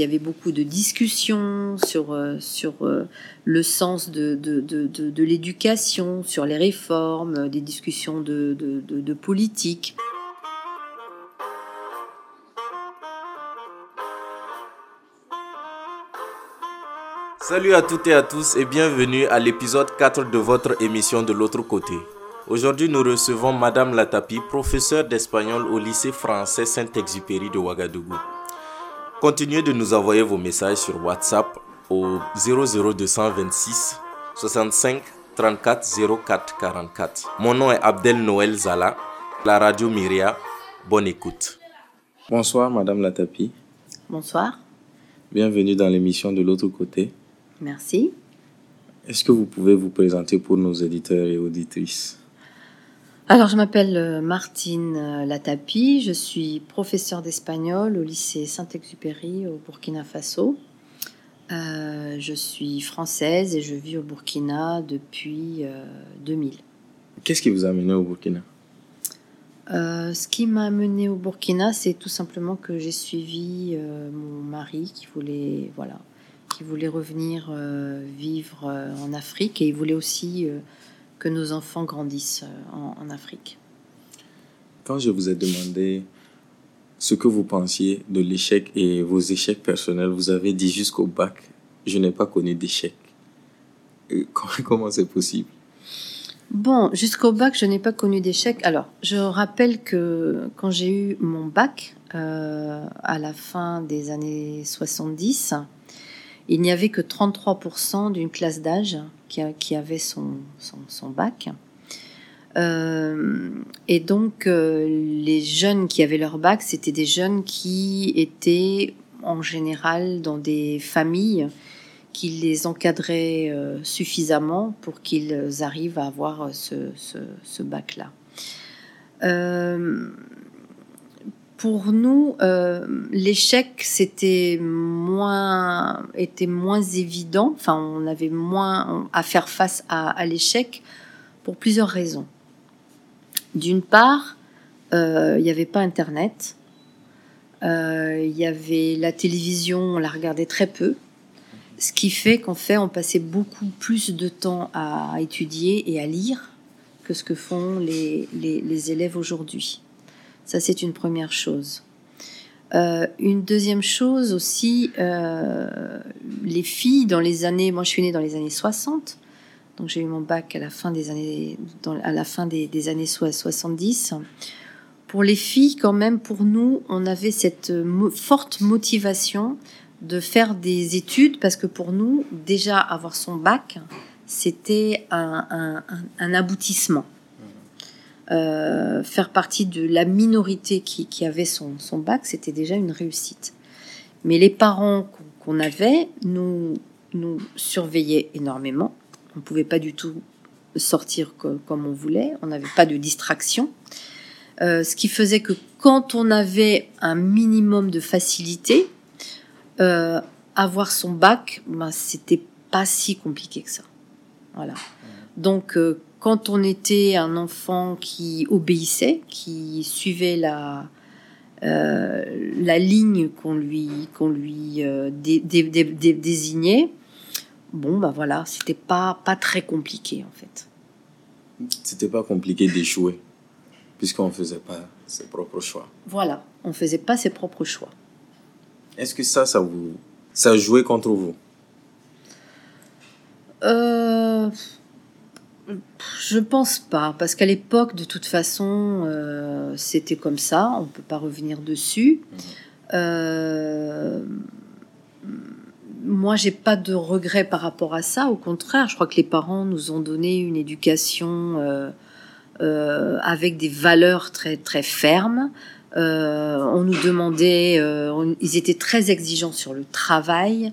Il y avait beaucoup de discussions sur, sur le sens de, de, de, de l'éducation, sur les réformes, des discussions de, politique. Salut à toutes et à tous et bienvenue à l'épisode 4 de votre émission de l'autre côté. Aujourd'hui, nous recevons Madame Latapi, professeure d'espagnol au lycée français Saint-Exupéry de Ouagadougou. Continuez de nous envoyer vos messages sur WhatsApp au 00226 65 34 04 44. Mon nom est Abdel Noël Zala, la radio Myria. Bonne écoute. Bonsoir, Madame Latapi. Bonsoir. Bienvenue dans l'émission de l'autre côté. Merci. Est-ce que vous pouvez vous présenter pour nos éditeurs et auditrices? Alors, je m'appelle euh, Martine euh, Latapi, je suis professeure d'espagnol au lycée Saint-Exupéry au Burkina Faso. Euh, je suis française et je vis au Burkina depuis 2000. Qu'est-ce qui vous a amené au Burkina? Ce qui m'a amené au Burkina, c'est tout simplement que j'ai suivi mon mari qui voulait, voilà, qui voulait revenir euh, vivre en Afrique et il voulait aussi que nos enfants grandissent en, Afrique. Quand je vous ai demandé ce que vous pensiez de l'échec et vos échecs personnels, vous avez dit jusqu'au bac, je n'ai pas connu d'échec. Comment c'est possible? Bon, jusqu'au bac, je n'ai pas connu d'échec. Alors, je rappelle que quand j'ai eu mon bac, à la fin des années 70, il n'y avait que 33% d'une classe d'âge qui, avait son, bac. Euh, et donc, euh, les jeunes qui avaient leur bac, c'était des jeunes qui étaient en général dans des familles qui les encadraient euh, suffisamment pour qu'ils arrivent à avoir ce, ce bac-là pour nous, euh, l'échec c'était moins était moins évident. Enfin, on avait moins à faire face à, l'échec pour plusieurs raisons. D'une part, euh, il n'y avait pas Internet. Euh, il y avait la télévision, on la regardait très peu. Ce qui fait qu'en fait, on passait beaucoup plus de temps à étudier et à lire que ce que font les élèves aujourd'hui. Ça, c'est une première chose. Euh, une deuxième chose aussi, euh, les filles dans les années, moi je suis née dans les années 60, donc j'ai eu mon bac à la fin des années, à la fin des, années 70. Pour les filles, quand même, pour nous, on avait cette forte motivation de faire des études parce que pour nous, déjà avoir son bac, c'était un aboutissement. Euh, faire partie de la minorité qui, avait son, bac, c'était déjà une réussite. Mais les parents qu'on avait nous, surveillaient énormément. On ne pouvait pas du tout sortir comme on voulait. On n'avait pas de distraction. Euh, ce qui faisait que quand on avait un minimum de facilité, euh, avoir son bac, ben, c'était pas si compliqué que ça. Voilà. Donc, quand on était un enfant qui obéissait, qui suivait la, euh, la ligne qu'on lui, qu'on lui euh, désignait, bon, bah voilà, c'était pas, pas très compliqué en fait. C'était pas compliqué d'échouer, puisqu'on ne faisait pas ses propres choix. Voilà, on ne faisait pas ses propres choix. Est-ce que ça, ça vous. ça jouait contre vous? Euh, je pense pas, parce qu'à l'époque, de toute façon, euh, c'était comme ça, on ne peut pas revenir dessus. Mhm. Euh, moi, j'ai pas de regrets par rapport à ça. Au contraire, je crois que les parents nous ont donné une éducation euh, avec des valeurs très très fermes. on nous demandait, ils étaient très exigeants sur le travail.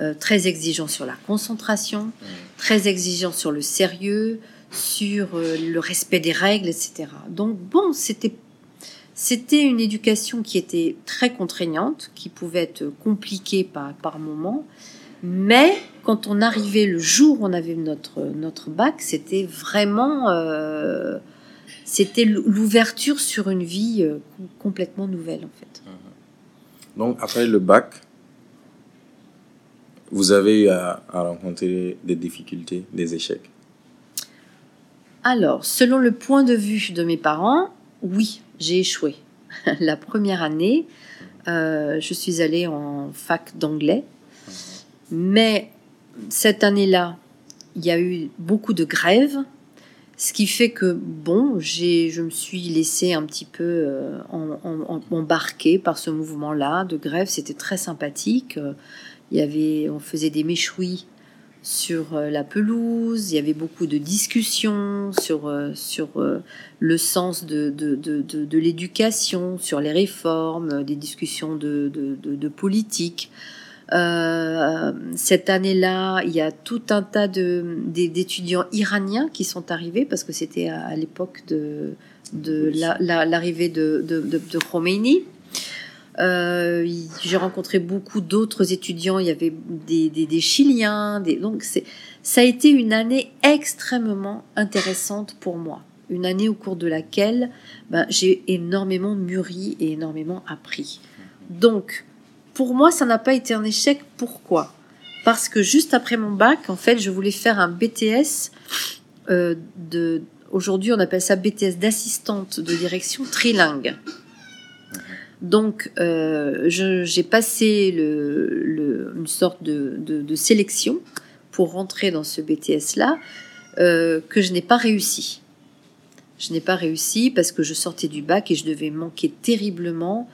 Euh, très exigeant sur la concentration, mmh. très exigeant sur le sérieux, sur euh, le respect des règles, etc. Donc bon, c'était c'était une éducation qui était très contraignante, qui pouvait être compliquée par, par moments, mais quand on arrivait le jour où on avait notre, notre bac, c'était vraiment euh, c'était l'ouverture sur une vie complètement nouvelle en fait. Mmh. Donc après le bac, vous avez eu à, rencontrer des difficultés, des échecs? Alors, selon le point de vue de mes parents, oui, j'ai échoué. La première année, euh, je suis allée en fac d'anglais, mais cette année-là, il y a eu beaucoup de grèves, ce qui fait que, bon, je me suis laissée un petit peu euh, embarquer par ce mouvement-là de grève. C'était très sympathique. Il y avait, on faisait des méchouis sur euh, la pelouse, il y avait beaucoup de discussions sur, euh, sur le sens de, de, de, de l'éducation, sur les réformes, des discussions de, politique. Euh, cette année-là, il y a tout un tas d'étudiants iraniens qui sont arrivés parce que c'était à, l'époque de, de l'arrivée de, de, de, Khomeini. Euh, j'ai rencontré beaucoup d'autres étudiants. Il y avait des, Chiliens. Donc, ça a été une année extrêmement intéressante pour moi. Une année au cours de laquelle ben, j'ai énormément mûri et énormément appris. Donc, pour moi, ça n'a pas été un échec. Pourquoi? Parce que juste après mon bac, en fait, je voulais faire un BTS euh. Aujourd'hui, on appelle ça BTS d'assistante de direction trilingue. Donc, euh, j'ai passé une sorte de, sélection pour rentrer dans ce BTS-là, euh, que je n'ai pas réussi. Je n'ai pas réussi parce que je sortais du bac et je devais manquer terriblement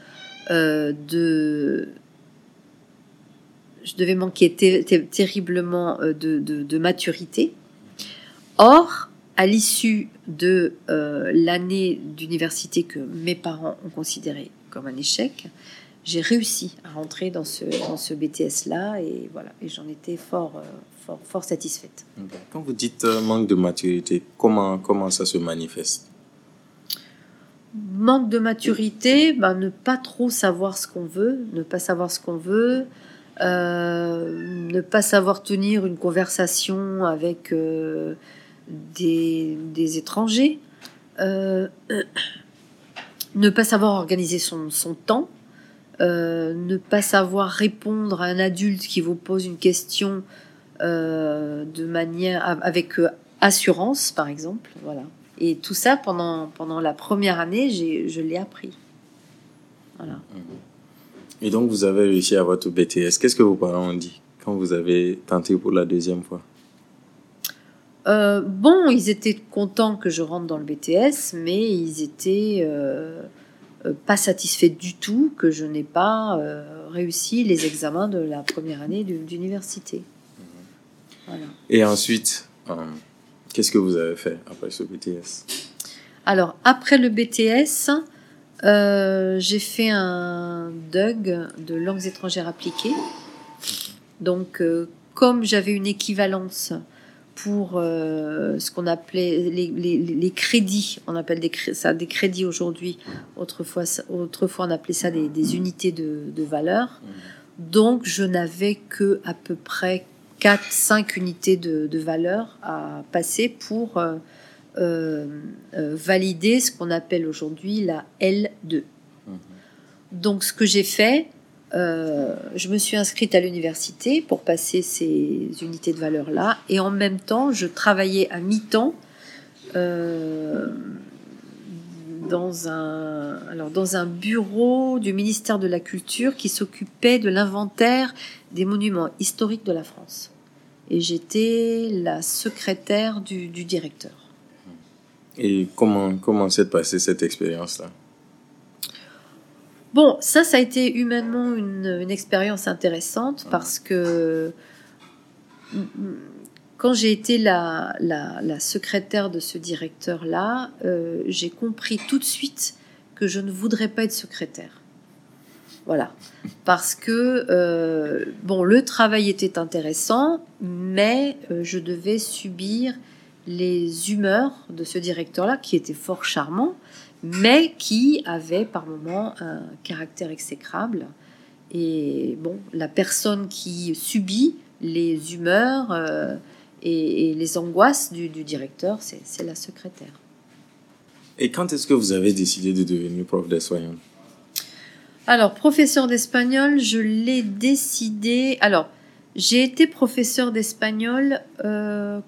de, je devais manquer terriblement euh, de, maturité. Or, à l'issue de euh, l'année d'université que mes parents ont considéré comme un échec, j'ai réussi à rentrer dans ce, ce BTS-là et voilà, et j'en étais fort, euh, fort, fort satisfaite. Quand vous dites manque de maturité, comment, comment ça se manifeste? Manque de maturité, ben, ne pas trop savoir ce qu'on veut, ne pas savoir ce qu'on veut, euh, ne pas savoir tenir une conversation avec euh, des, étrangers, euh, ne pas savoir organiser son, temps, ne pas savoir répondre à un adulte qui vous pose une question de manière avec assurance, par exemple, voilà. Et tout ça pendant pendant la première année, je l'ai appris. Voilà. Et donc, vous avez réussi à votre BTS. Qu'est-ce que vos parents ont dit quand vous avez tenté pour la deuxième fois? Euh, Bon, ils étaient contents que je rentre dans le BTS, mais ils étaient euh, euh, pas satisfaits du tout que je n'ai pas réussi les examens de la première année d'université. Voilà. Et ensuite, qu'est-ce que vous avez fait après ce BTS Alors, après le BTS, j'ai fait un DUG de langues étrangères appliquées. Donc, euh, comme j'avais une équivalence pour euh, ce qu'on appelait les, crédits, on appelle des, ça des crédits aujourd'hui, autrefois, autrefois on appelait ça des, unités de, valeur. Donc, je n'avais que à peu près 4-5 unités de, de, valeur à passer pour euh, euh, valider ce qu'on appelle aujourd'hui la L2. Mhm. Donc ce que j'ai fait, euh, je me suis inscrite à l'université pour passer ces unités de valeur-là et en même temps, je travaillais à mi-temps dans, un, alors dans un bureau du ministère de la Culture qui s'occupait de l'inventaire des monuments historiques de la France. Et j'étais la secrétaire du directeur. Et comment, comment s'est passée cette expérience-là? Bon, ça, ça a été humainement une, une expérience intéressante parce que quand j'ai été la, la, la, secrétaire de ce directeur-là, euh, j'ai compris tout de suite que je ne voudrais pas être secrétaire. Voilà. Parce que, euh, bon, le travail était intéressant, mais euh, je devais subir les humeurs de ce directeur-là, qui était fort charmant, mais qui avait par moments un caractère exécrable. Et bon, la personne qui subit les humeurs euh, et, les angoisses du, directeur, c'est la secrétaire. Et quand est-ce que vous avez décidé de devenir prof d'espagnol? Alors, professeur d'espagnol, je l'ai décidé. Alors, J'ai été professeur d'espagnol euh,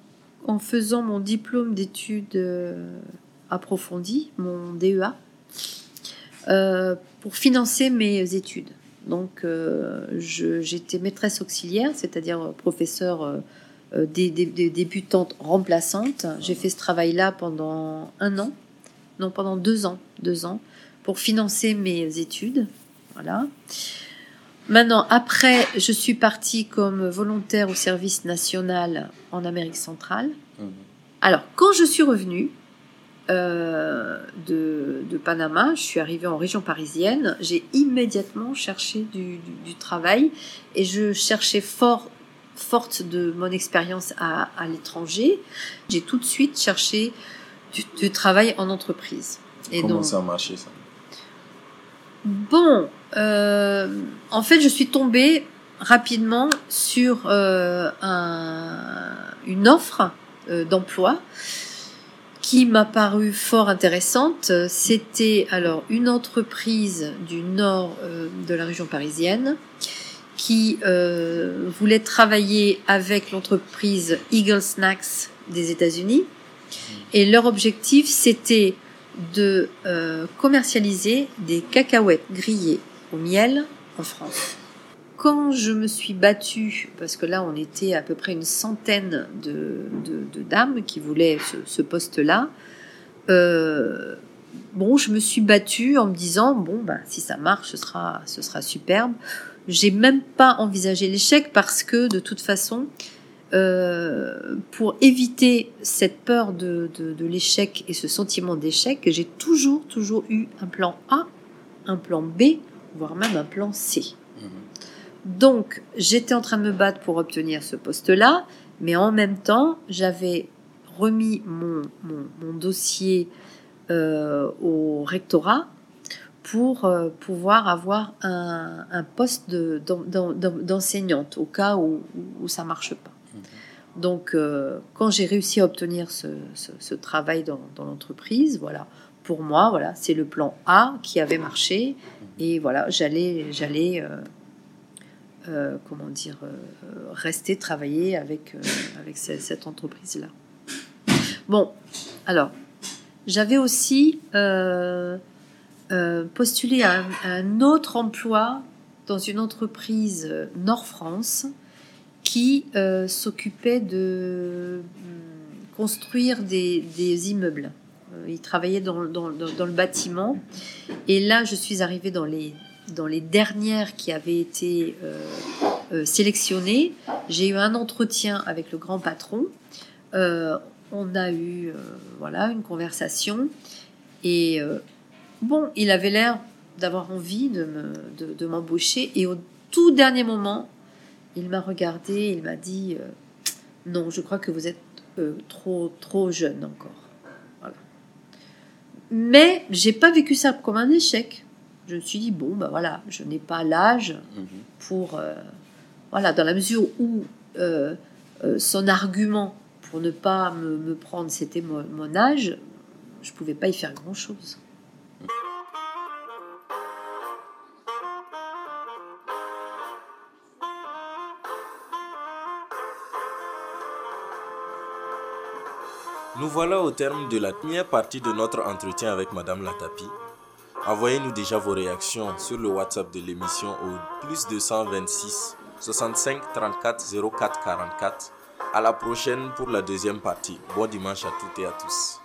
en faisant mon diplôme d'études euh, approfondies, mon DEA, euh, pour financer mes études. Donc, j'étais maîtresse auxiliaire, c'est-à-dire professeur des, des, débutantes remplaçantes. J'ai fait ce travail-là pendant un an, non, pendant deux ans, deux ans, pour financer mes études. Voilà. Maintenant, après, je suis partie comme volontaire au service national en Amérique centrale. Mhm. Alors, quand je suis revenue euh, de, de, Panama, je suis arrivée en région parisienne, j'ai immédiatement cherché du, travail et je cherchais fort, forte de mon expérience à, à l'étranger. J'ai tout de suite cherché du, travail en entreprise. Et Comment ça a marché ça? Bon, euh, en fait, je suis tombée rapidement sur euh, une offre euh, d'emploi qui m'a paru fort intéressante. C'était alors une entreprise du nord de la région parisienne qui voulait travailler avec l'entreprise Eagle Snacks des États-Unis. Et leur objectif, c'était de euh, commercialiser des cacahuètes grillées au miel en France. Je me suis battue, parce que là on était à peu près une centaine de, dames qui voulaient ce, poste-là, euh, bon, je me suis battue en me disant bon ben si ça marche, ce sera, ce sera superbe. J'ai même pas envisagé l'échec parce que de toute façon, euh, pour éviter cette peur de, l'échec et ce sentiment d'échec, j'ai toujours, toujours eu un plan A, un plan B, voire même un plan C. Donc, j'étais en train de me battre pour obtenir ce poste-là, mais en même temps, j'avais remis mon, dossier euh, au rectorat pour euh, pouvoir avoir un, poste d'enseignante au cas où, où ça marche pas. Donc, euh, quand j'ai réussi à obtenir ce, travail dans, l'entreprise, voilà, pour moi, voilà, c'est le plan A qui avait marché, et voilà, j'allais, j'allais, euh, euh, comment dire, rester travailler avec avec cette entreprise-là. Bon, alors, j'avais aussi postulé à un, autre emploi dans une entreprise Nord France qui euh, s'occupait de construire des, immeubles. Euh, il travaillait dans, le bâtiment. Et là, je suis arrivée dans les, dans les dernières qui avaient été euh, sélectionnées. J'ai eu un entretien avec le grand patron. on a eu voilà une conversation. Et bon, il avait l'air d'avoir envie de m'embaucher. et au tout dernier moment, il m'a regardé, il m'a dit euh, Non, je crois que vous êtes euh, trop, trop jeune encore. Voilà. Mais j'ai pas vécu ça comme un échec. Je me suis dit Bon, ben voilà, je n'ai pas l'âge mhm. pour. Euh, voilà, dans la mesure où son argument pour ne pas me, me prendre, c'était mon, mon âge, je pouvais pas y faire grand chose. Nous voilà au terme de la première partie de notre entretien avec Madame Latapi. Envoyez-nous déjà vos réactions sur le WhatsApp de l'émission au plus 226 65 34 04 44. À la prochaine pour la deuxième partie. Bon dimanche à toutes et à tous.